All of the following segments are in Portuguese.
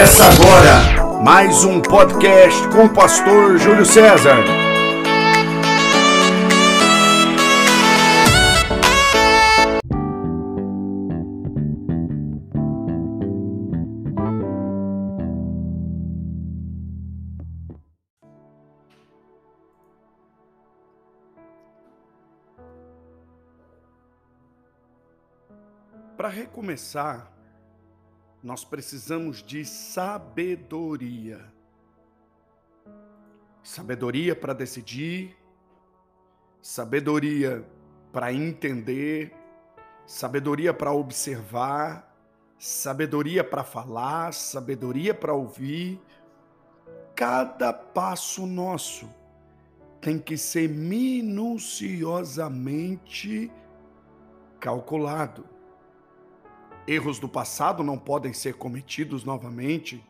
Começa agora mais um podcast com o pastor Júlio César. Para recomeçar, nós precisamos de sabedoria. Sabedoria para decidir, sabedoria para entender, sabedoria para observar, sabedoria para falar, sabedoria para ouvir. Cada passo nosso tem que ser minuciosamente calculado. Erros do passado não podem ser cometidos novamente.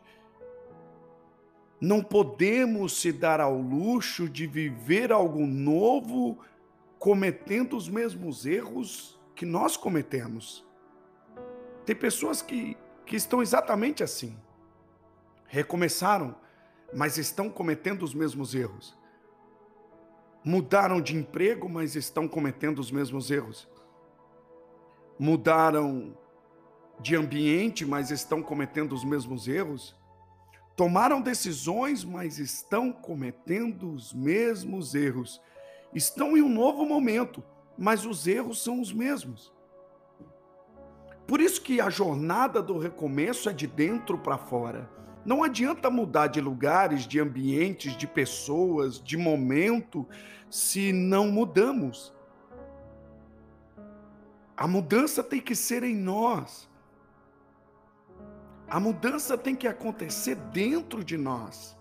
Não podemos se dar ao luxo de viver algo novo cometendo os mesmos erros que nós cometemos. Tem pessoas que, que estão exatamente assim. Recomeçaram, mas estão cometendo os mesmos erros. Mudaram de emprego, mas estão cometendo os mesmos erros. Mudaram de ambiente, mas estão cometendo os mesmos erros? Tomaram decisões, mas estão cometendo os mesmos erros. Estão em um novo momento, mas os erros são os mesmos. Por isso que a jornada do recomeço é de dentro para fora. Não adianta mudar de lugares, de ambientes, de pessoas, de momento, se não mudamos. A mudança tem que ser em nós. A mudança tem que acontecer dentro de nós.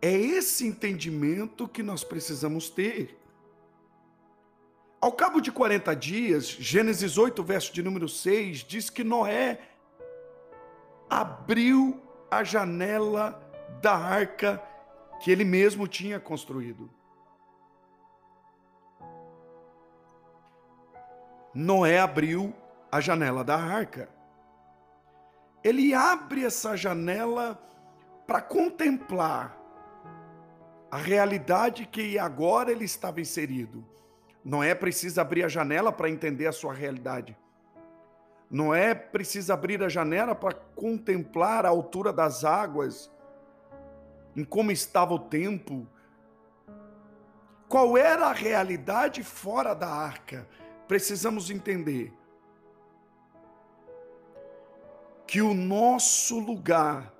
É esse entendimento que nós precisamos ter. Ao cabo de 40 dias, Gênesis 8, verso de número 6, diz que Noé abriu a janela da arca que ele mesmo tinha construído. Noé abriu a janela da arca ele abre essa janela para contemplar a realidade que agora ele estava inserido. Não é preciso abrir a janela para entender a sua realidade. Não é preciso abrir a janela para contemplar a altura das águas, em como estava o tempo. Qual era a realidade fora da arca? Precisamos entender. Que o nosso lugar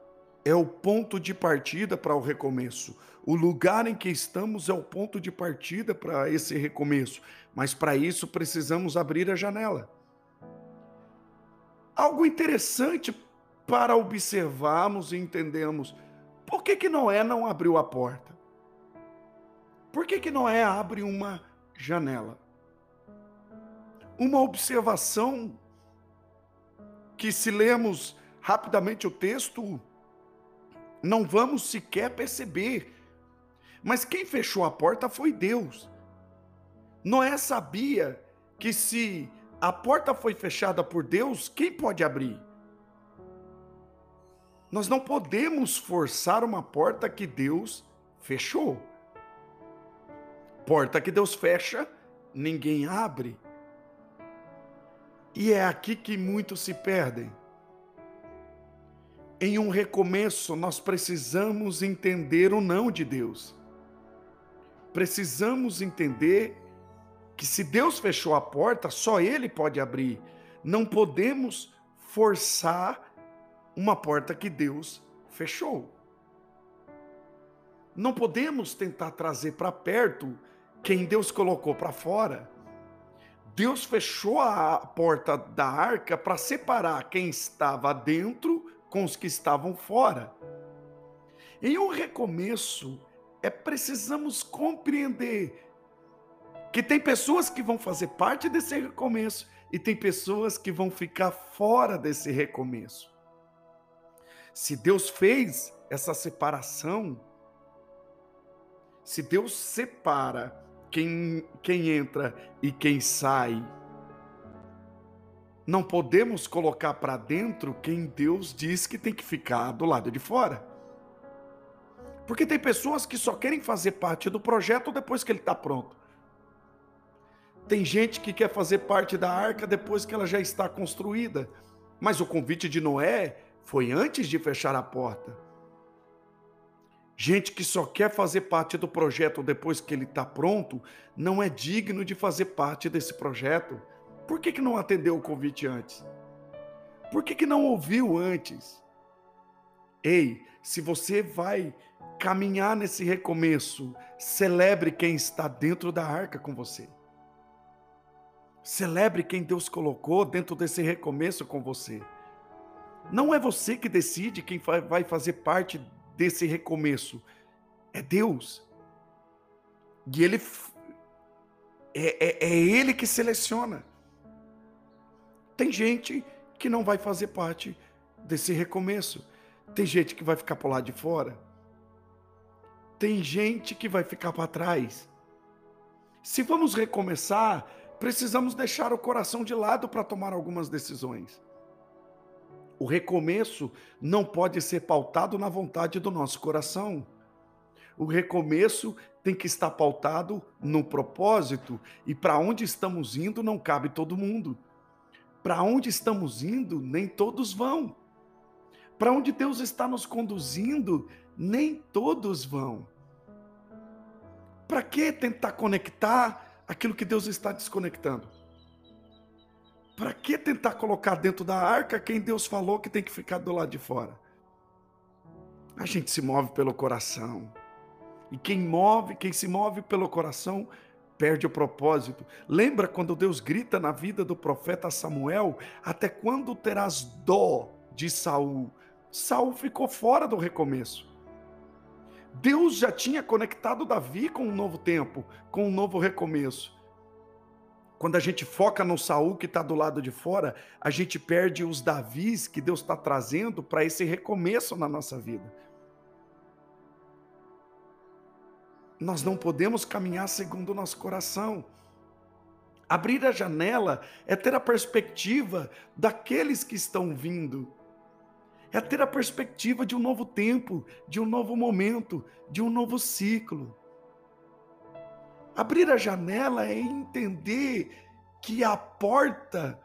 é o ponto de partida para o recomeço. O lugar em que estamos é o ponto de partida para esse recomeço. Mas para isso precisamos abrir a janela. Algo interessante para observarmos e entendermos. Por que, que Noé não abriu a porta? Por que, que Noé abre uma janela? Uma observação que, se lemos rapidamente o texto, não vamos sequer perceber. Mas quem fechou a porta foi Deus. Noé sabia que se a porta foi fechada por Deus, quem pode abrir? Nós não podemos forçar uma porta que Deus fechou. Porta que Deus fecha, ninguém abre. E é aqui que muitos se perdem. Em um recomeço, nós precisamos entender o não de Deus. Precisamos entender que se Deus fechou a porta, só Ele pode abrir. Não podemos forçar uma porta que Deus fechou. Não podemos tentar trazer para perto quem Deus colocou para fora. Deus fechou a porta da arca para separar quem estava dentro com os que estavam fora. Em um recomeço, é precisamos compreender que tem pessoas que vão fazer parte desse recomeço e tem pessoas que vão ficar fora desse recomeço. Se Deus fez essa separação, se Deus separa quem, quem entra e quem sai. não podemos colocar para dentro quem Deus diz que tem que ficar do lado de fora. Porque tem pessoas que só querem fazer parte do projeto depois que ele está pronto. Tem gente que quer fazer parte da arca depois que ela já está construída. Mas o convite de Noé foi antes de fechar a porta. Gente que só quer fazer parte do projeto depois que ele está pronto, não é digno de fazer parte desse projeto. Por que, que não atendeu o convite antes? Por que, que não ouviu antes? Ei, se você vai caminhar nesse recomeço, celebre quem está dentro da arca com você. Celebre quem Deus colocou dentro desse recomeço com você. Não é você que decide quem vai fazer parte desse recomeço. É Deus. E Ele é, é, é Ele que seleciona. Tem gente que não vai fazer parte desse recomeço. Tem gente que vai ficar por lá de fora. Tem gente que vai ficar para trás. Se vamos recomeçar, precisamos deixar o coração de lado para tomar algumas decisões. O recomeço não pode ser pautado na vontade do nosso coração. O recomeço tem que estar pautado no propósito e para onde estamos indo não cabe todo mundo. Para onde estamos indo, nem todos vão. Para onde Deus está nos conduzindo, nem todos vão. Para que tentar conectar aquilo que Deus está desconectando? Para que tentar colocar dentro da arca quem Deus falou que tem que ficar do lado de fora? A gente se move pelo coração. E quem move, quem se move pelo coração, perde o propósito. Lembra quando Deus grita na vida do profeta Samuel: "Até quando terás dó de Saul?" Saul ficou fora do recomeço. Deus já tinha conectado Davi com um novo tempo, com um novo recomeço. Quando a gente foca no Saul que está do lado de fora, a gente perde os Davis que Deus está trazendo para esse recomeço na nossa vida. Nós não podemos caminhar segundo o nosso coração. Abrir a janela é ter a perspectiva daqueles que estão vindo é ter a perspectiva de um novo tempo, de um novo momento, de um novo ciclo. Abrir a janela é entender que a porta,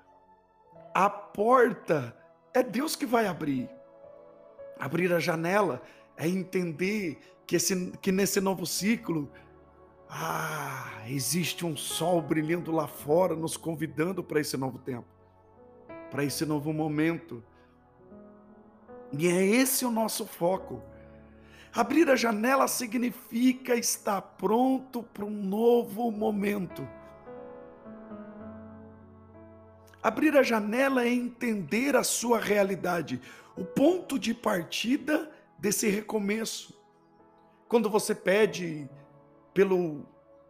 a porta é Deus que vai abrir. Abrir a janela é entender que, esse, que nesse novo ciclo, ah, existe um sol brilhando lá fora, nos convidando para esse novo tempo, para esse novo momento e é esse o nosso foco. Abrir a janela significa estar pronto para um novo momento. Abrir a janela é entender a sua realidade, o ponto de partida desse recomeço. Quando você pede pelo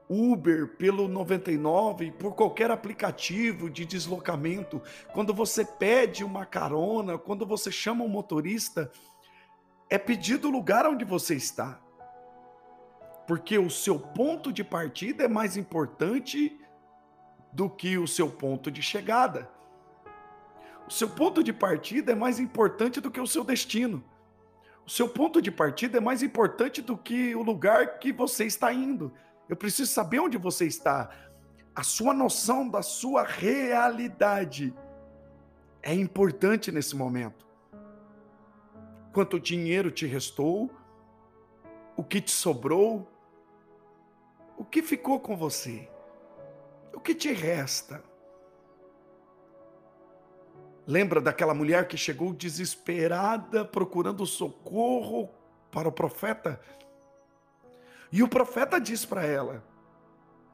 Uber, pelo 99, por qualquer aplicativo de deslocamento, quando você pede uma carona, quando você chama um motorista, é pedido o lugar onde você está. Porque o seu ponto de partida é mais importante do que o seu ponto de chegada. O seu ponto de partida é mais importante do que o seu destino. O seu ponto de partida é mais importante do que o lugar que você está indo. Eu preciso saber onde você está. A sua noção da sua realidade é importante nesse momento. Quanto dinheiro te restou? O que te sobrou? O que ficou com você? O que te resta? Lembra daquela mulher que chegou desesperada procurando socorro para o profeta? E o profeta diz para ela: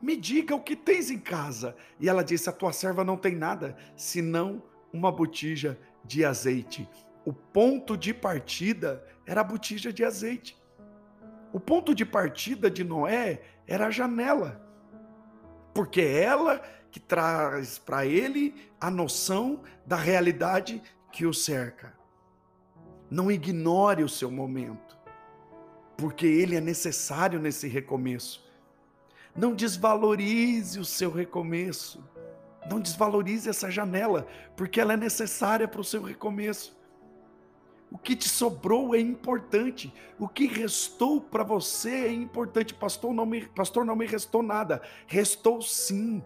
Me diga o que tens em casa. E ela disse: A tua serva não tem nada senão uma botija de azeite. O ponto de partida era a botija de azeite. O ponto de partida de Noé era a janela. Porque é ela que traz para ele a noção da realidade que o cerca. Não ignore o seu momento porque ele é necessário nesse recomeço. Não desvalorize o seu recomeço. Não desvalorize essa janela, porque ela é necessária para o seu recomeço. O que te sobrou é importante. O que restou para você é importante. Pastor não, me, pastor, não me restou nada. Restou sim.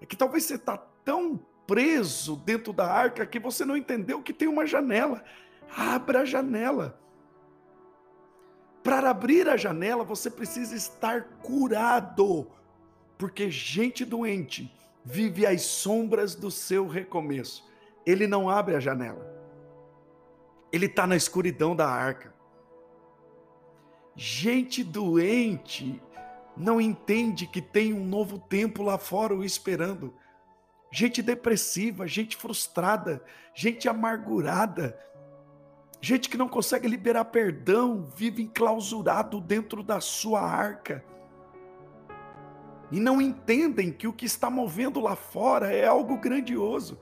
É que talvez você está tão preso dentro da arca que você não entendeu que tem uma janela. Abra a janela. Para abrir a janela, você precisa estar curado. Porque gente doente vive às sombras do seu recomeço. Ele não abre a janela. Ele está na escuridão da arca. Gente doente não entende que tem um novo tempo lá fora o esperando. Gente depressiva, gente frustrada, gente amargurada, gente que não consegue liberar perdão, vive enclausurado dentro da sua arca. E não entendem que o que está movendo lá fora é algo grandioso.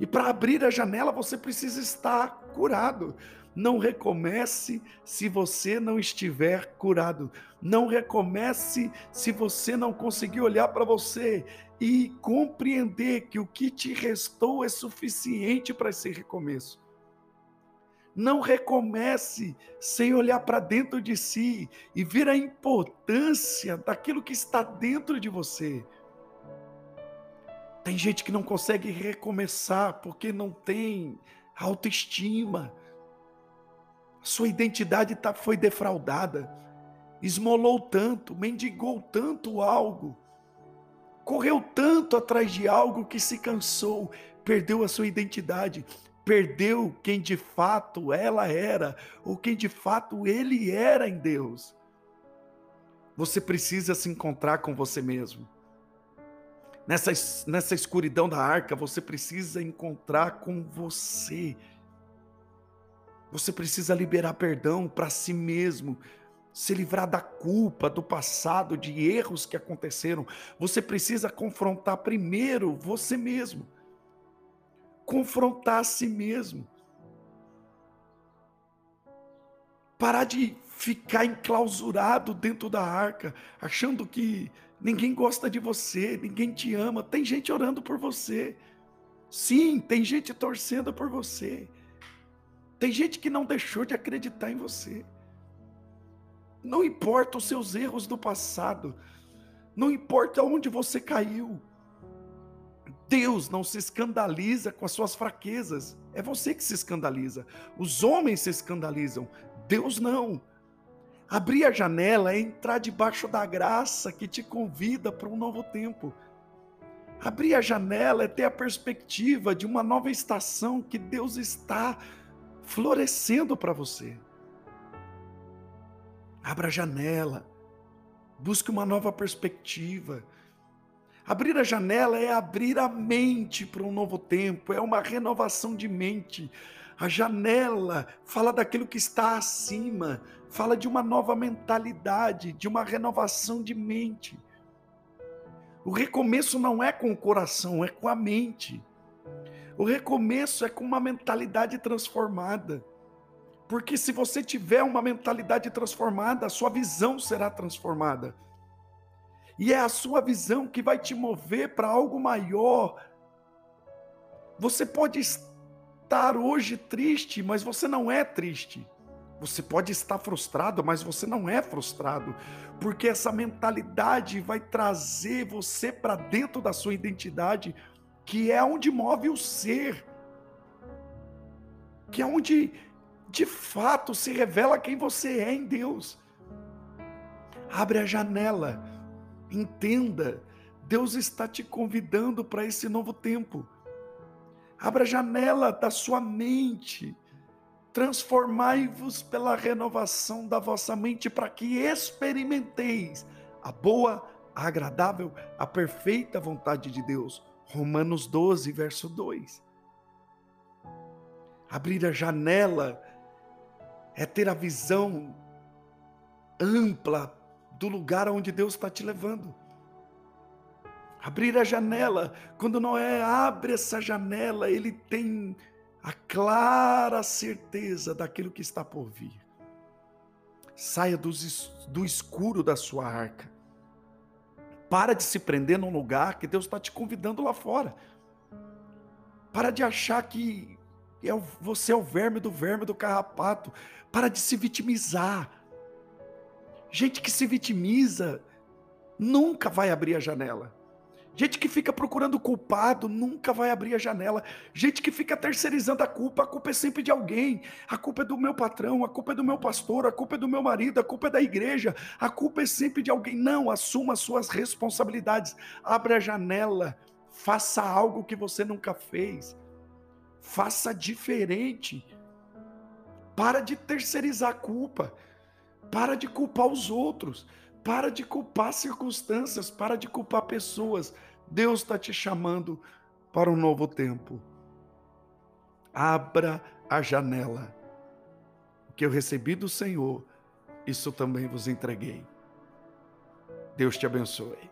E para abrir a janela você precisa estar curado. Não recomece se você não estiver curado. Não recomece se você não conseguir olhar para você e compreender que o que te restou é suficiente para esse recomeço. Não recomece sem olhar para dentro de si e ver a importância daquilo que está dentro de você. Tem gente que não consegue recomeçar porque não tem autoestima. Sua identidade tá, foi defraudada. Esmolou tanto, mendigou tanto algo. Correu tanto atrás de algo que se cansou, perdeu a sua identidade, perdeu quem de fato ela era, ou quem de fato ele era em Deus. Você precisa se encontrar com você mesmo. Nessa, nessa escuridão da arca, você precisa encontrar com você. Você precisa liberar perdão para si mesmo, se livrar da culpa do passado, de erros que aconteceram. Você precisa confrontar primeiro você mesmo. Confrontar a si mesmo. Parar de ficar enclausurado dentro da arca, achando que Ninguém gosta de você, ninguém te ama. Tem gente orando por você. Sim, tem gente torcendo por você. Tem gente que não deixou de acreditar em você. Não importa os seus erros do passado. Não importa onde você caiu. Deus não se escandaliza com as suas fraquezas. É você que se escandaliza. Os homens se escandalizam. Deus não. Abrir a janela é entrar debaixo da graça que te convida para um novo tempo. Abrir a janela é ter a perspectiva de uma nova estação que Deus está florescendo para você. Abra a janela, busque uma nova perspectiva. Abrir a janela é abrir a mente para um novo tempo, é uma renovação de mente. A janela fala daquilo que está acima, fala de uma nova mentalidade, de uma renovação de mente. O recomeço não é com o coração, é com a mente. O recomeço é com uma mentalidade transformada. Porque se você tiver uma mentalidade transformada, a sua visão será transformada. E é a sua visão que vai te mover para algo maior. Você pode estar hoje triste, mas você não é triste. Você pode estar frustrado, mas você não é frustrado, porque essa mentalidade vai trazer você para dentro da sua identidade, que é onde move o ser, que é onde de fato se revela quem você é em Deus. Abre a janela, entenda, Deus está te convidando para esse novo tempo. Abra a janela da sua mente transformai-vos pela renovação da vossa mente, para que experimenteis a boa, a agradável, a perfeita vontade de Deus. Romanos 12, verso 2. Abrir a janela é ter a visão ampla do lugar onde Deus está te levando. Abrir a janela, quando Noé abre essa janela, ele tem a clara certeza daquilo que está por vir. Saia do, escuro da sua arca. Para de se prender num lugar que Deus está te convidando lá fora. Para de achar que é você é o verme do verme do carrapato. Para de se vitimizar. Gente que se vitimiza nunca vai abrir a janela. Gente que fica procurando culpado nunca vai abrir a janela. Gente que fica terceirizando a culpa, a culpa é sempre de alguém. A culpa é do meu patrão, a culpa é do meu pastor, a culpa é do meu marido, a culpa é da igreja, a culpa é sempre de alguém. Não, assuma as suas responsabilidades. Abra a janela, faça algo que você nunca fez. Faça diferente. Para de terceirizar a culpa. Para de culpar os outros. Para de culpar circunstâncias, para de culpar pessoas. Deus está te chamando para um novo tempo. Abra a janela. O que eu recebi do Senhor, isso também vos entreguei. Deus te abençoe.